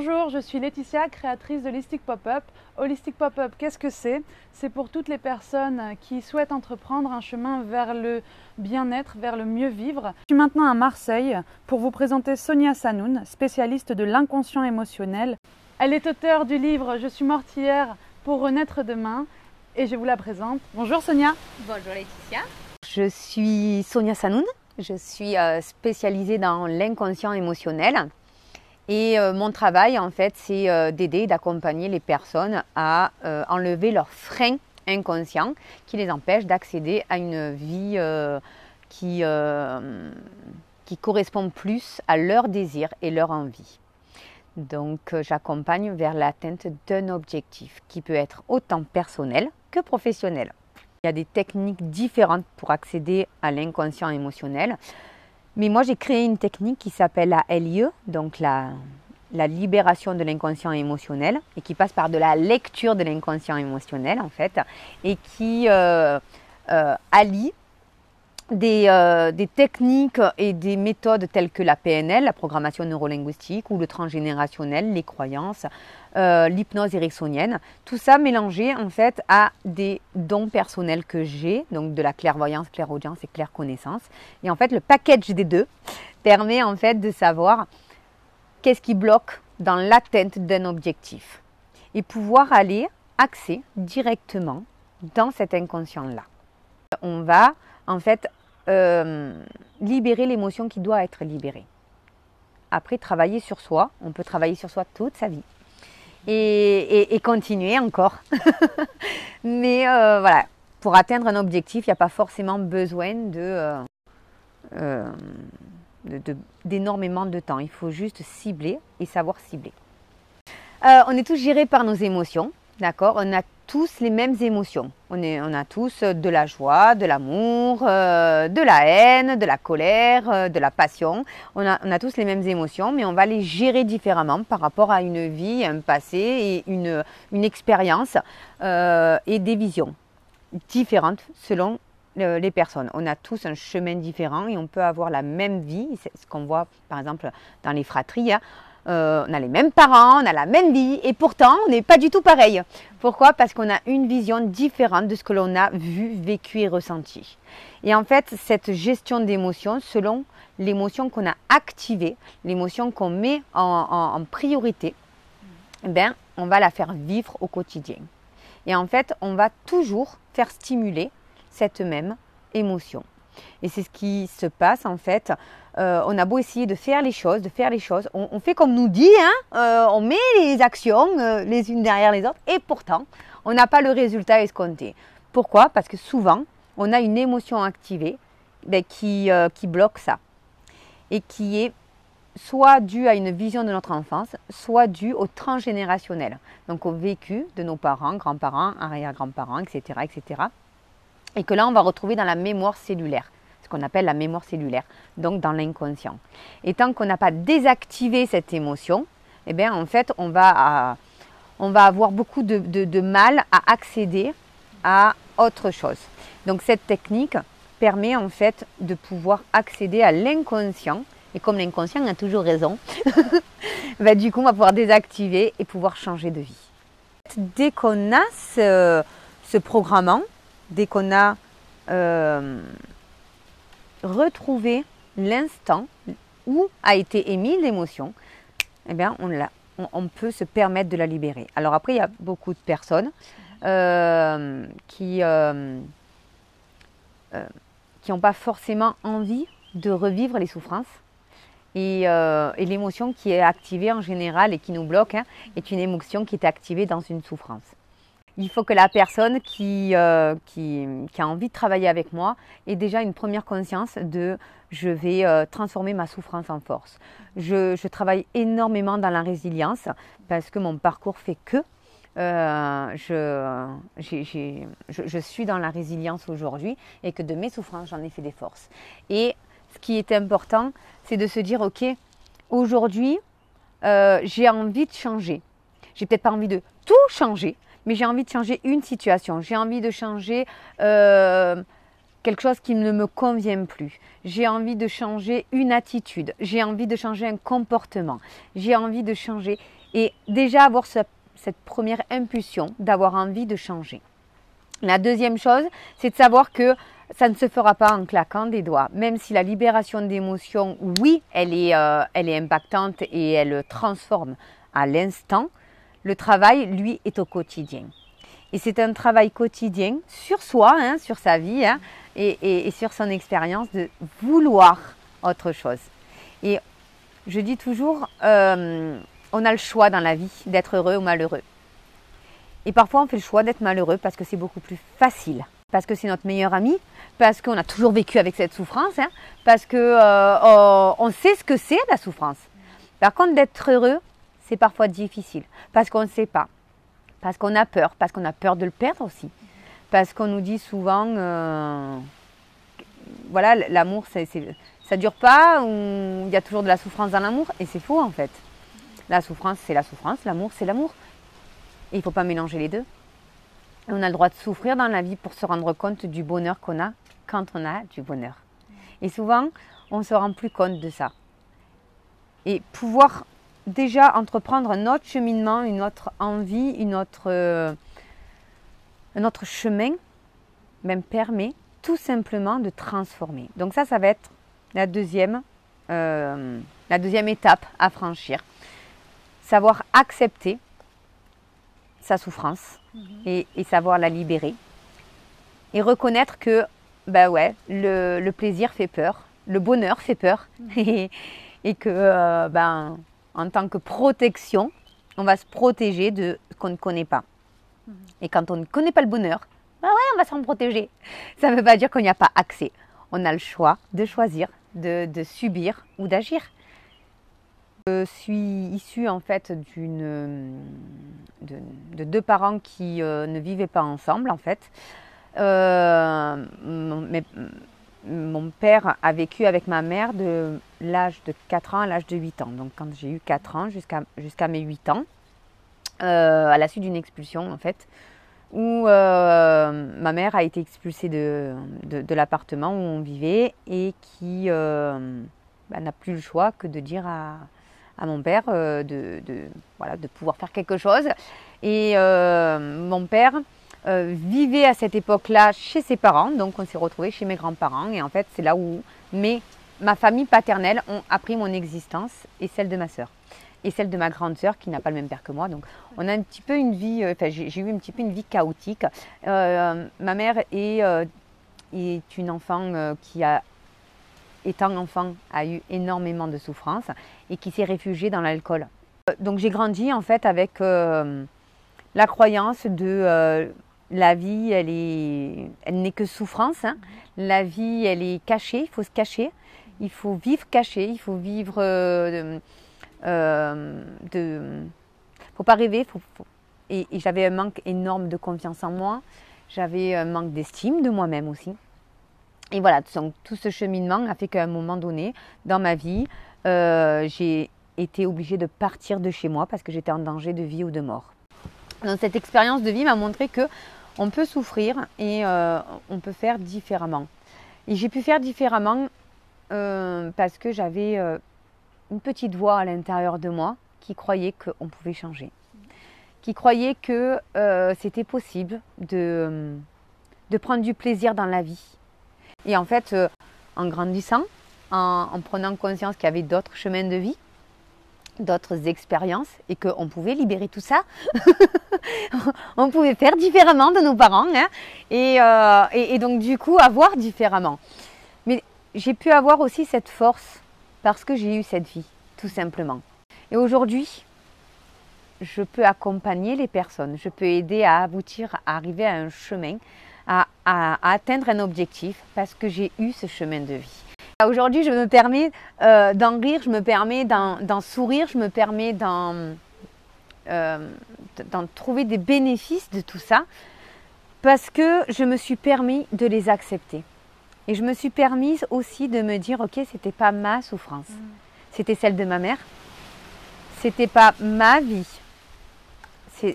Bonjour, je suis Laetitia, créatrice de Holistic Pop-Up. Holistic Pop-Up, qu'est-ce que c'est? C'est pour toutes les personnes qui souhaitent entreprendre un chemin vers le bien-être, vers le mieux vivre. Je suis maintenant à Marseille pour vous présenter Sonia Sanoun, spécialiste de l'inconscient émotionnel. Elle est auteure du livre Je suis morte hier pour renaître demain et je vous la présente. Bonjour Sonia. Bonjour Laetitia. Je suis Sonia Sanoun. Je suis euh, spécialisée dans l'inconscient émotionnel. Et euh, mon travail, en fait, c'est euh, d'aider, d'accompagner les personnes à euh, enlever leurs freins inconscients qui les empêchent d'accéder à une vie qui, qui correspond plus à leurs désirs et leurs envies. Donc, j'accompagne vers l'atteinte d'un objectif qui peut être autant personnel que professionnel. Il y a des techniques différentes pour accéder à l'inconscient émotionnel. Mais moi, j'ai créé une technique qui s'appelle la LIE, donc la, libération de l'inconscient émotionnel, et qui passe par de la lecture de l'inconscient émotionnel, en fait, et qui euh, euh, allie euh, des, techniques et des méthodes telles que la PNL, la programmation neurolinguistique, ou le transgénérationnel, les croyances, euh, l'hypnose ericksonienne. Tout ça mélangé en fait à des dons personnels que j'ai, donc de la clairvoyance, clairaudience et clairconnaissance. Et en fait, le package des deux permet en fait de savoir qu'est-ce qui bloque dans l'atteinte d'un objectif et pouvoir aller axer directement dans cet inconscient-là. On va en fait euh, libérer l'émotion qui doit être libérée. Après, travailler sur soi, on peut travailler sur soi toute sa vie. Et, continuer encore. Mais euh, voilà, pour atteindre un objectif, il n'y a pas forcément besoin de, euh, d'énormément de, temps. Il faut juste cibler et savoir cibler. on est tous gérés par nos émotions, d'accord? On a tous les mêmes émotions. On, a tous de la joie, de l'amour, euh, de la haine, de la colère, euh, de la passion. On a, tous les mêmes émotions, mais on va les gérer différemment par rapport à une vie, un passé et une, expérience euh, et des visions différentes selon les personnes. On a tous un chemin différent et on peut avoir la même vie. C'est ce qu'on voit par exemple dans les fratries. Hein. Euh, on a les mêmes parents, on a la même vie, et pourtant on n'est pas du tout pareil. Pourquoi? Parce qu'on a une vision différente de ce que l'on a vu, vécu et ressenti. Et en fait, cette gestion d'émotions, selon l'émotion qu'on a activée, l'émotion qu'on met en, priorité, eh ben, on va la faire vivre au quotidien. Et en fait, on va toujours faire stimuler cette même émotion. Et c'est ce qui se passe en fait. Euh, on a beau essayer de faire les choses, de faire les choses, on, fait comme nous dit, hein, euh, on met les actions euh, les unes derrière les autres, et pourtant, on n'a pas le résultat escompté. Pourquoi? Parce que souvent, on a une émotion activée ben, qui, qui bloque ça, et qui est soit due à une vision de notre enfance, soit due au transgénérationnel, donc au vécu de nos parents, grands-parents, arrière-grands-parents, etc., etc et que là on va retrouver dans la mémoire cellulaire, ce qu'on appelle la mémoire cellulaire, donc dans l'inconscient. Et tant qu'on n'a pas désactivé cette émotion, eh bien en fait on va, on va avoir beaucoup de, de mal à accéder à autre chose. Donc cette technique permet en fait de pouvoir accéder à l'inconscient. Et comme l'inconscient a toujours raison, bah, du coup on va pouvoir désactiver et pouvoir changer de vie. Dès qu'on a ce, ce programmant, dès qu'on a euh, retrouvé l'instant où a été émise l'émotion, eh bien, on, peut se permettre de la libérer. Alors après, il y a beaucoup de personnes euh, qui euh, qui n'ont pas forcément envie de revivre les souffrances. Et, l'émotion qui est activée en général et qui nous bloque hein, est une émotion qui est activée dans une souffrance il faut que la personne qui, euh, qui, a envie de travailler avec moi ait déjà une première conscience de je vais euh, transformer ma souffrance en force. Je, travaille énormément dans la résilience parce que mon parcours fait que euh, je, je, suis dans la résilience aujourd'hui et que de mes souffrances, j'en ai fait des forces. Et ce qui est important, c'est de se dire, OK, aujourd'hui, j'ai envie de changer. J'ai peut-être pas envie de tout changer, mais j'ai envie de changer une situation, j'ai envie de changer euh, quelque chose qui ne me convient plus, j'ai envie de changer une attitude, j'ai envie de changer un comportement, j'ai envie de changer. Et déjà avoir cette première impulsion d'avoir envie de changer. La deuxième chose, c'est de savoir que ça ne se fera pas en claquant des doigts. Même si la libération d'émotions, oui, elle est, euh, elle est impactante et elle transforme à l'instant, le travail, lui, est au quotidien. Et c'est un travail quotidien sur soi, hein, sur sa vie hein, et, sur son expérience de vouloir autre chose. Et je dis toujours, euh, on a le choix dans la vie d'être heureux ou malheureux. Et parfois, on fait le choix d'être malheureux parce que c'est beaucoup plus facile, parce que c'est notre meilleur ami, parce qu'on a toujours vécu avec cette souffrance, hein, parce qu'on euh, on sait ce que c'est la souffrance. Par contre, d'être heureux, c'est parfois difficile, parce qu'on ne sait pas, parce qu'on a peur, parce qu'on a peur de le perdre aussi, parce qu'on nous dit souvent, euh, voilà, l'amour, ça ne dure pas, ou il y a toujours de la souffrance dans l'amour, et c'est faux en fait. La souffrance, c'est la souffrance, l'amour, c'est l'amour. Et il ne faut pas mélanger les deux. On a le droit de souffrir dans la vie pour se rendre compte du bonheur qu'on a quand on a du bonheur. Et souvent, on ne se rend plus compte de ça. Et pouvoir déjà entreprendre un autre cheminement, une autre envie, une autre, euh, un autre chemin, même permet tout simplement de transformer. Donc ça, ça va être la deuxième, euh, la deuxième étape à franchir. Savoir accepter sa souffrance mhm. et, savoir la libérer. Et reconnaître que bah ouais, le, plaisir fait peur, le bonheur fait peur mhm. et, que euh, ben, en tant que protection, on va se protéger de ce qu'on ne connaît pas. Mhm. Et quand on ne connaît pas le bonheur, bah ouais, on va s'en protéger. Ça ne veut pas dire qu'il n'y a pas accès. On a le choix de choisir, de, de subir ou d'agir. Je suis issue en fait d'une de, deux parents qui euh, ne vivaient pas ensemble en fait. Euh, mon, père a vécu avec ma mère de l'âge de 4 ans à l'âge de 8 ans. Donc quand j'ai eu 4 ans jusqu'à jusqu'à mes 8 ans, euh, à la suite d'une expulsion en fait, où ma mère a été expulsée de, de, l'appartement où on vivait et qui bah, n'a plus le choix que de dire à, à mon père euh, de, voilà, de pouvoir faire quelque chose. Et euh, mon père euh, vivait à cette époque-là chez ses parents, donc on s'est retrouvé chez mes grands-parents. Et en fait, c'est là où mes, ma famille paternelle ont appris mon existence et celle de ma sœur et celle de ma grande sœur qui n'a pas le même père que moi. Donc on a un petit peu une vie, enfin j'ai eu un petit peu une vie chaotique. ma mère est, est une enfant qui a étant enfant, a eu énormément de souffrance et qui s'est réfugié dans l'alcool. Euh, donc j'ai grandi en fait avec euh, la croyance de euh, la vie, elle est, elle n'est que souffrance. Hein. La vie, elle est cachée, il faut se cacher, il faut vivre caché, il faut vivre de, de faut pas rêver. Et, et j'avais un manque énorme de confiance en moi. J'avais un manque d'estime de moi-même aussi. Et voilà, tout ce cheminement a fait qu'à un moment donné, dans ma vie, euh, j'ai été obligée de partir de chez moi parce que j'étais en danger de vie ou de mort. Donc cette expérience de vie m'a montré que on peut souffrir et euh, on peut faire différemment. Et j'ai pu faire différemment euh, parce que j'avais une petite voix à l'intérieur de moi qui croyait qu'on pouvait changer, qui croyait que c'était possible de, de prendre du plaisir dans la vie, et en fait, euh, en grandissant, en, prenant conscience qu'il y avait d'autres chemins de vie, d'autres expériences et qu'on pouvait libérer tout ça. on pouvait faire différemment de nos parents hein, euh, et, et, donc du coup avoir différemment. Mais j'ai pu avoir aussi cette force parce que j'ai eu cette vie, tout simplement. Et aujourd'hui, je peux accompagner les personnes, je peux aider à aboutir, à arriver à un chemin à, atteindre un objectif parce que j'ai eu ce chemin de vie. Aujourd'hui, je me permets euh, d'en rire, je me permets d'en sourire, je me permets euh, d'en trouver des bénéfices de tout ça parce que je me suis permis de les accepter. Et je me suis permise aussi de me dire, ok, c'était pas ma souffrance, mm. c'était celle de ma mère, c'était pas ma vie,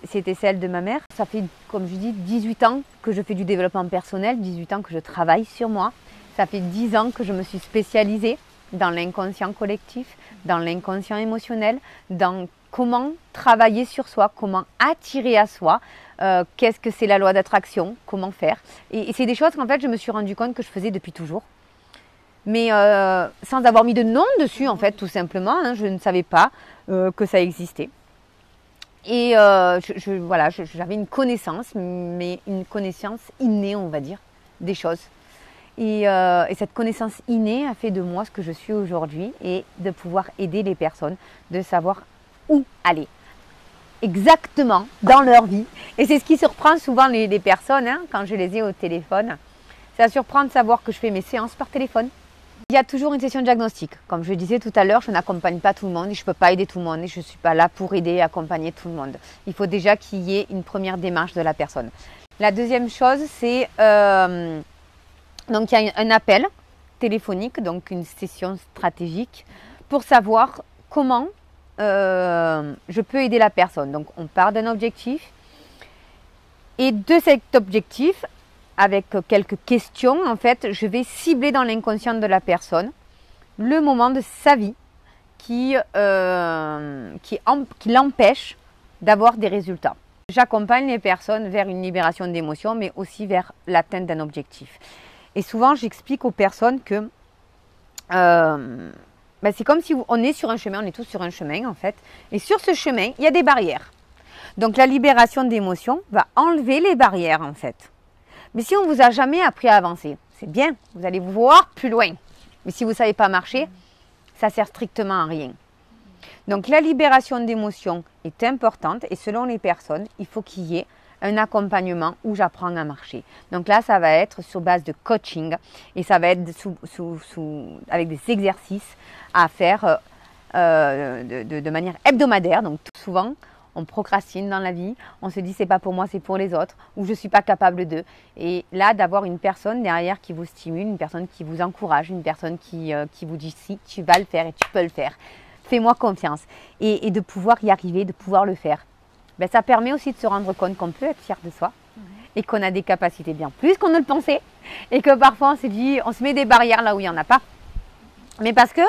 c'était celle de ma mère. Ça fait, comme je dis, 18 ans que je fais du développement personnel, 18 ans que je travaille sur moi. Ça fait 10 ans que je me suis spécialisée dans l'inconscient collectif, dans l'inconscient émotionnel, dans comment travailler sur soi, comment attirer à soi, euh, qu'est-ce que c'est la loi d'attraction, comment faire. Et, c'est des choses qu'en fait je me suis rendu compte que je faisais depuis toujours. Mais euh, sans avoir mis de nom dessus en fait tout simplement, hein, je ne savais pas euh, que ça existait. Et voilà, j'avais une connaissance, mais une connaissance innée on va dire, des choses. Et, et, cette connaissance innée a fait de moi ce que je suis aujourd'hui et de pouvoir aider les personnes, de savoir où aller exactement dans leur vie. Et c'est ce qui surprend souvent les, personnes hein, quand je les ai au téléphone. Ça surprend de savoir que je fais mes séances par téléphone. Il y a toujours une session de diagnostic. Comme je disais tout à l'heure, je n'accompagne pas tout le monde et je ne peux pas aider tout le monde et je ne suis pas là pour aider et accompagner tout le monde. Il faut déjà qu'il y ait une première démarche de la personne. La deuxième chose, c'est euh, donc il y a un appel téléphonique, donc une session stratégique pour savoir comment euh, je peux aider la personne. Donc on part d'un objectif et de cet objectif, avec quelques questions, en fait, je vais cibler dans l'inconscient de la personne le moment de sa vie qui, euh, qui, qui l'empêche d'avoir des résultats. J'accompagne les personnes vers une libération d'émotions, mais aussi vers l'atteinte d'un objectif. Et souvent, j'explique aux personnes que euh, ben, c'est comme si on est sur un chemin, on est tous sur un chemin en fait. Et sur ce chemin, il y a des barrières. Donc la libération d'émotions va enlever les barrières en fait. Mais si on ne vous a jamais appris à avancer, c'est bien, vous allez vous voir plus loin. Mais si vous ne savez pas marcher, ça sert strictement à rien. Donc la libération d'émotions est importante et selon les personnes, il faut qu'il y ait un accompagnement où j'apprends à marcher. Donc là, ça va être sur base de coaching et ça va être avec des exercices à faire euh, euh, de, manière hebdomadaire. Donc souvent, on procrastine dans la vie, on se dit c'est pas pour moi, c'est pour les autres, ou je suis pas capable d'eux. Et là, d'avoir une personne derrière qui vous stimule, une personne qui vous encourage, une personne qui, euh, qui vous dit si tu vas le faire et tu peux le faire, fais-moi confiance, et, de pouvoir y arriver, de pouvoir le faire. Ben, ça permet aussi de se rendre compte qu'on peut être fier de soi et qu'on a des capacités bien plus qu'on ne le pensait et que parfois on se dit, on se met des barrières là où il n'y en a pas. Mais parce que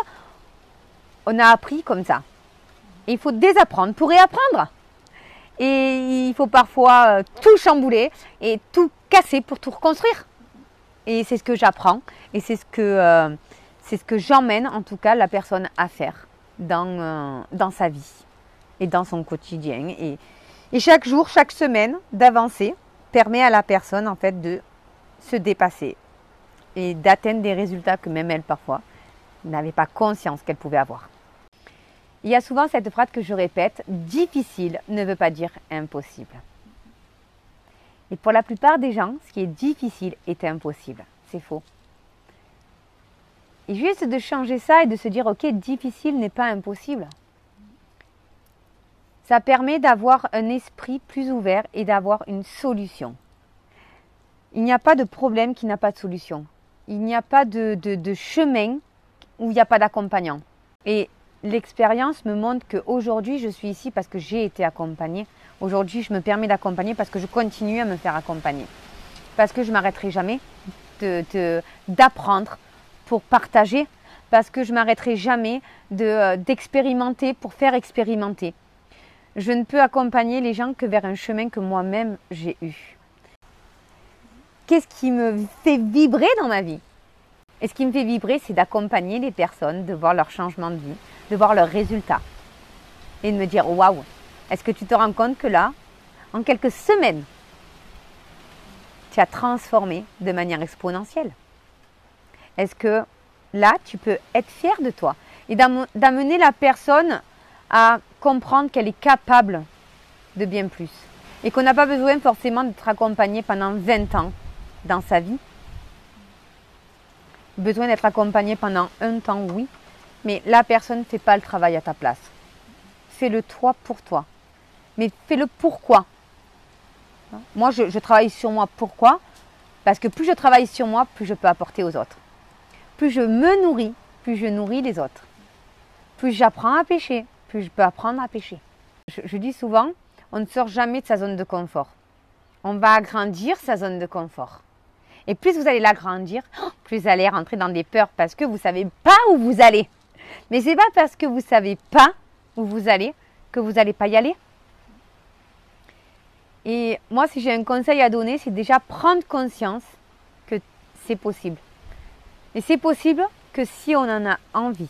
on a appris comme ça. il faut désapprendre pour réapprendre. Et il faut parfois euh, tout chambouler et tout casser pour tout reconstruire. Et c'est ce que j'apprends et c'est ce que, euh, c'est ce que j'emmène en tout cas la personne à faire dans, euh, dans sa vie et dans son quotidien. Et, et chaque jour, chaque semaine, d'avancer permet à la personne en fait de se dépasser et d'atteindre des résultats que même elle parfois n'avait pas conscience qu'elle pouvait avoir. Il y a souvent cette phrase que je répète, difficile ne veut pas dire impossible. Et pour la plupart des gens, ce qui est difficile est impossible. C'est faux. Et juste de changer ça et de se dire, ok, difficile n'est pas impossible ça permet d'avoir un esprit plus ouvert et d'avoir une solution. Il n'y a pas de problème qui n'a pas de solution. Il n'y a pas de, chemin où il n'y a pas d'accompagnant. Et l'expérience me montre qu'aujourd'hui, je suis ici parce que j'ai été accompagnée. Aujourd'hui, je me permets d'accompagner parce que je continue à me faire accompagner. Parce que je m'arrêterai jamais d'apprendre pour partager. Parce que je m'arrêterai jamais euh, d'expérimenter pour faire expérimenter. Je ne peux accompagner les gens que vers un chemin que moi-même j'ai eu. Qu'est-ce qui me fait vibrer dans ma vie? Et ce qui me fait vibrer, c'est d'accompagner les personnes, de voir leur changement de vie, de voir leurs résultats. Et de me dire, waouh, est-ce que tu te rends compte que là, en quelques semaines, tu as transformé de manière exponentielle? Est-ce que là, tu peux être fier de toi et d'amener la personne à comprendre qu'elle est capable de bien plus et qu'on n'a pas besoin forcément d'être accompagné pendant 20 ans dans sa vie. Besoin d'être accompagné pendant un temps, oui, mais la personne ne fait pas le travail à ta place. Fais-le toi pour toi. Mais fais-le pourquoi? Moi, je, je travaille sur moi. Pourquoi? Parce que plus je travaille sur moi, plus je peux apporter aux autres. Plus je me nourris, plus je nourris les autres. Plus j'apprends à pêcher, je peux apprendre à pêcher. Je, dis souvent, on ne sort jamais de sa zone de confort. On va agrandir sa zone de confort. Et plus vous allez l'agrandir, plus vous allez rentrer dans des peurs parce que vous ne savez pas où vous allez. Mais ce n'est pas parce que vous ne savez pas où vous allez que vous n'allez pas y aller. Et moi, si j'ai un conseil à donner, c'est déjà prendre conscience que c'est possible. Et c'est possible que si on en a envie.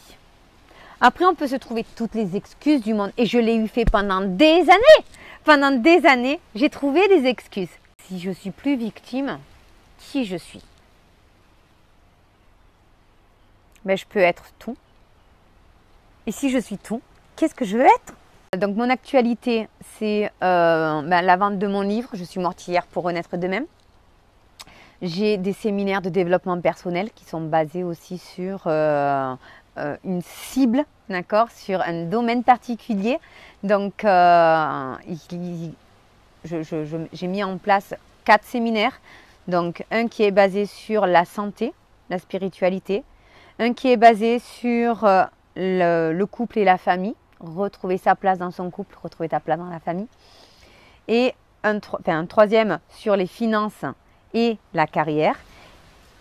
Après, on peut se trouver toutes les excuses du monde. Et je l'ai eu fait pendant des années. Pendant des années, j'ai trouvé des excuses. Si je suis plus victime, qui je suis? Ben, Je peux être tout. Et si je suis tout, qu'est-ce que je veux être? Donc mon actualité, c'est euh, ben, la vente de mon livre. Je suis mortière pour renaître de même. J'ai des séminaires de développement personnel qui sont basés aussi sur euh, euh, une cible, d'accord, sur un domaine particulier. Donc, j'ai mis en place quatre séminaires. Donc, un qui est basé sur la santé, la spiritualité, un qui est basé sur le, couple et la famille, retrouver sa place dans son couple, retrouver ta place dans la famille. Et un, troisième sur les finances et la carrière.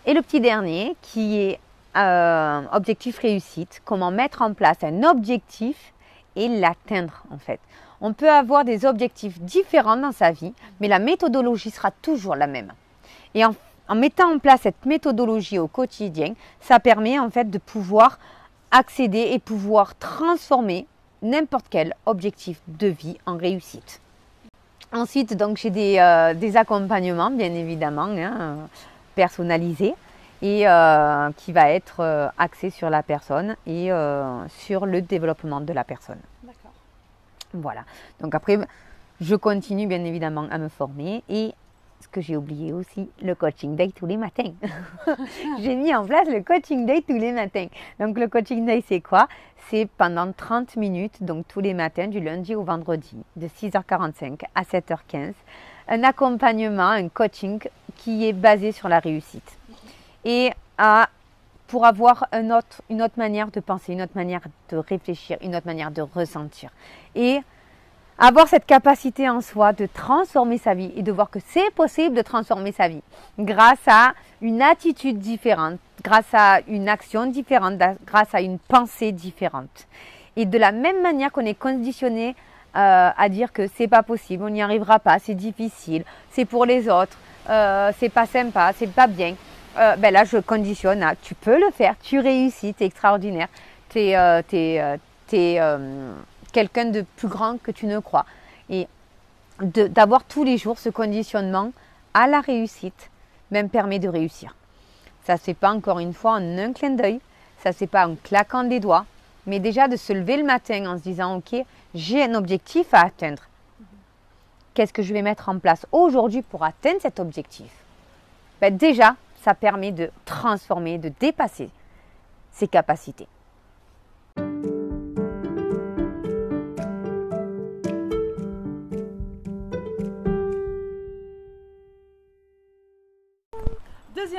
Et le petit dernier qui est euh, objectif réussite, comment mettre en place un objectif et l'atteindre en fait. On peut avoir des objectifs différents dans sa vie, mais la méthodologie sera toujours la même. Et en, en mettant en place cette méthodologie au quotidien, ça permet en fait de pouvoir accéder et pouvoir transformer n'importe quel objectif de vie en réussite. Ensuite, donc j'ai des, euh, accompagnements, bien évidemment, hein, personnalisés et euh, qui va être euh, axé sur la personne et sur le développement de la personne. D'accord. Voilà. Donc après, je continue bien évidemment à me former et ce que j'ai oublié aussi, le coaching day tous les matins. j'ai mis en place le coaching day tous les matins. Donc le coaching day, c'est quoi? C'est pendant 30 minutes, donc tous les matins, du lundi au vendredi, de 6h45 à 7h15, un accompagnement, un coaching qui est basé sur la réussite. Et à, pour avoir une autre manière de penser, une autre manière de réfléchir, une autre manière de ressentir. Et avoir cette capacité en soi de transformer sa vie et de voir que c'est possible de transformer sa vie grâce à une attitude différente, grâce à une action différente, grâce à une pensée différente. Et de la même manière qu'on est conditionné euh, à dire que c'est pas possible, on n'y arrivera pas, c'est difficile, c'est pour les autres, euh, c'est pas sympa, c'est pas bien. Euh, ben là, je conditionne à tu peux le faire, tu réussis, tu es extraordinaire, tu es, es quelqu'un de plus grand que tu ne crois. Et d'avoir tous les jours ce conditionnement à la réussite même permet de réussir. Ça ne pas encore une fois en un clin d'œil, ça ne pas en claquant des doigts, mais déjà de se lever le matin en se disant ok, j'ai un objectif à atteindre. Qu'est-ce que je vais mettre en place aujourd'hui pour atteindre cet objectif? Ben Déjà, ça permet de transformer, de dépasser ses capacités.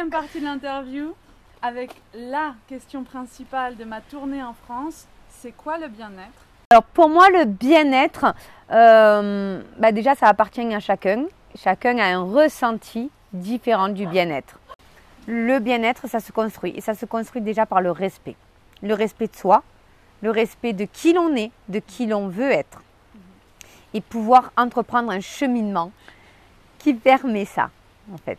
Deuxième partie de l'interview avec la question principale de ma tournée en France. C'est quoi le bien-être? Alors pour moi, le bien-être, euh, bah déjà ça appartient à chacun. Chacun a un ressenti différent du bien-être. Le bien-être, ça se construit et ça se construit déjà par le respect. Le respect de soi, le respect de qui l'on est, de qui l'on veut être. Et pouvoir entreprendre un cheminement qui permet ça, en fait.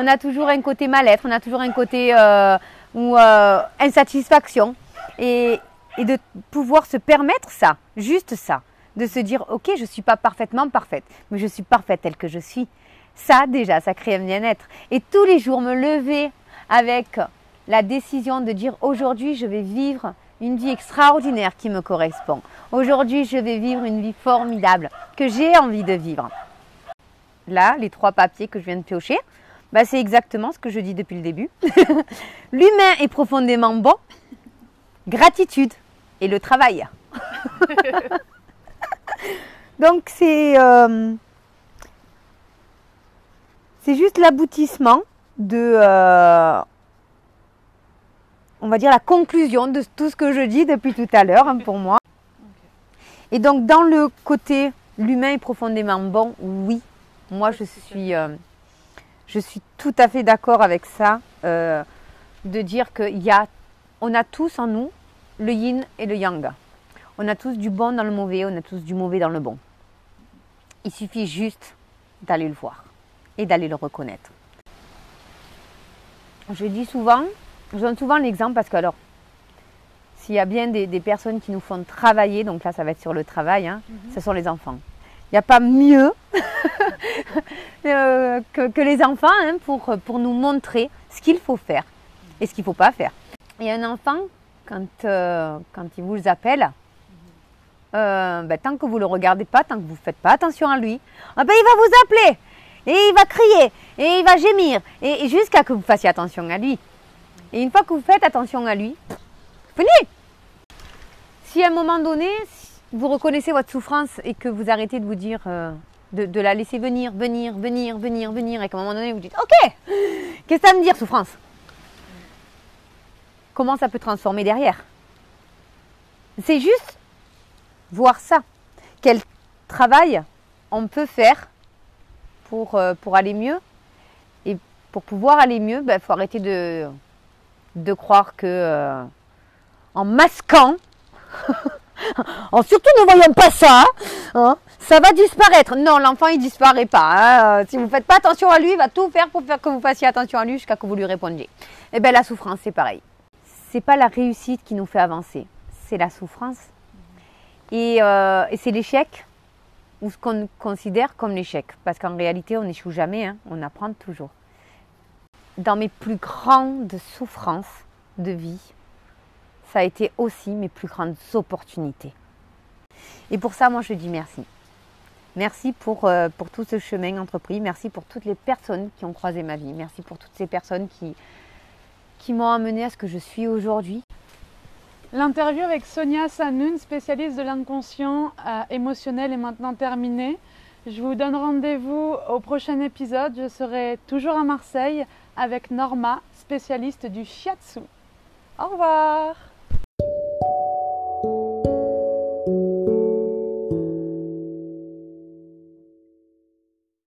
On a toujours un côté mal-être, on a toujours un côté euh, euh, insatisfaction. Et, de pouvoir se permettre ça, juste ça, de se dire ok, je ne suis pas parfaitement parfaite, mais je suis parfaite telle que je suis. Ça déjà, ça crée un bien-être. Et tous les jours me lever avec la décision de dire aujourd'hui je vais vivre une vie extraordinaire qui me correspond. Aujourd'hui je vais vivre une vie formidable que j'ai envie de vivre. Là, les trois papiers que je viens de piocher, bah, c'est exactement ce que je dis depuis le début. L'humain est profondément bon. Gratitude et le travail. Donc c'est euh, c'est juste l'aboutissement de euh, on va dire la conclusion de tout ce que je dis depuis tout à l'heure hein, pour moi. Et donc dans le côté l'humain est profondément bon, oui, moi je suis euh, je suis tout à fait d'accord avec ça, euh, de dire qu'il y a, on a tous en nous le yin et le yang. On a tous du bon dans le mauvais, on a tous du mauvais dans le bon. Il suffit juste d'aller le voir et d'aller le reconnaître. Je dis souvent, je donne souvent l'exemple parce que alors, s'il y a bien des, personnes qui nous font travailler, donc là ça va être sur le travail, hein, mhm. ce sont les enfants. Il n'y a pas mieux euh, que, les enfants hein, pour, pour nous montrer ce qu'il faut faire et ce qu'il ne faut pas faire. Et un enfant, quand, euh, quand il vous appelle, euh, ben, tant que vous ne le regardez pas, tant que vous ne faites pas attention à lui, ah ben, il va vous appeler et il va crier et il va gémir et, jusqu'à que vous fassiez attention à lui. Et une fois que vous faites attention à lui, fini. Si à un moment donné, vous reconnaissez votre souffrance et que vous arrêtez de vous dire, euh, de, la laisser venir, venir, venir, venir, venir, et qu'à un moment donné vous dites, ok, qu'est-ce que ça me dire souffrance? Comment ça peut transformer derrière? C'est juste voir ça. Quel travail on peut faire pour, euh, pour aller mieux. Et pour pouvoir aller mieux, il ben, faut arrêter de, de croire que euh, en masquant en surtout ne voyant pas ça, hein, ça va disparaître. Non, l'enfant il disparaît pas. Hein. Si vous ne faites pas attention à lui, il va tout faire pour faire que vous fassiez attention à lui jusqu'à que vous lui répondiez. Eh bien la souffrance, c'est pareil. C'est pas la réussite qui nous fait avancer, c'est la souffrance. Et, euh, c'est l'échec ou ce qu'on considère comme l'échec. Parce qu'en réalité, on n'échoue jamais, hein. on apprend toujours. Dans mes plus grandes souffrances de vie, ça a été aussi mes plus grandes opportunités. Et pour ça, moi, je dis merci. Merci pour, euh, pour tout ce chemin entrepris. Merci pour toutes les personnes qui ont croisé ma vie. Merci pour toutes ces personnes qui, qui m'ont amené à ce que je suis aujourd'hui. L'interview avec Sonia Sanoun, spécialiste de l'inconscient euh, émotionnel, est maintenant terminée. Je vous donne rendez-vous au prochain épisode. Je serai toujours à Marseille avec Norma, spécialiste du shiatsu. Au revoir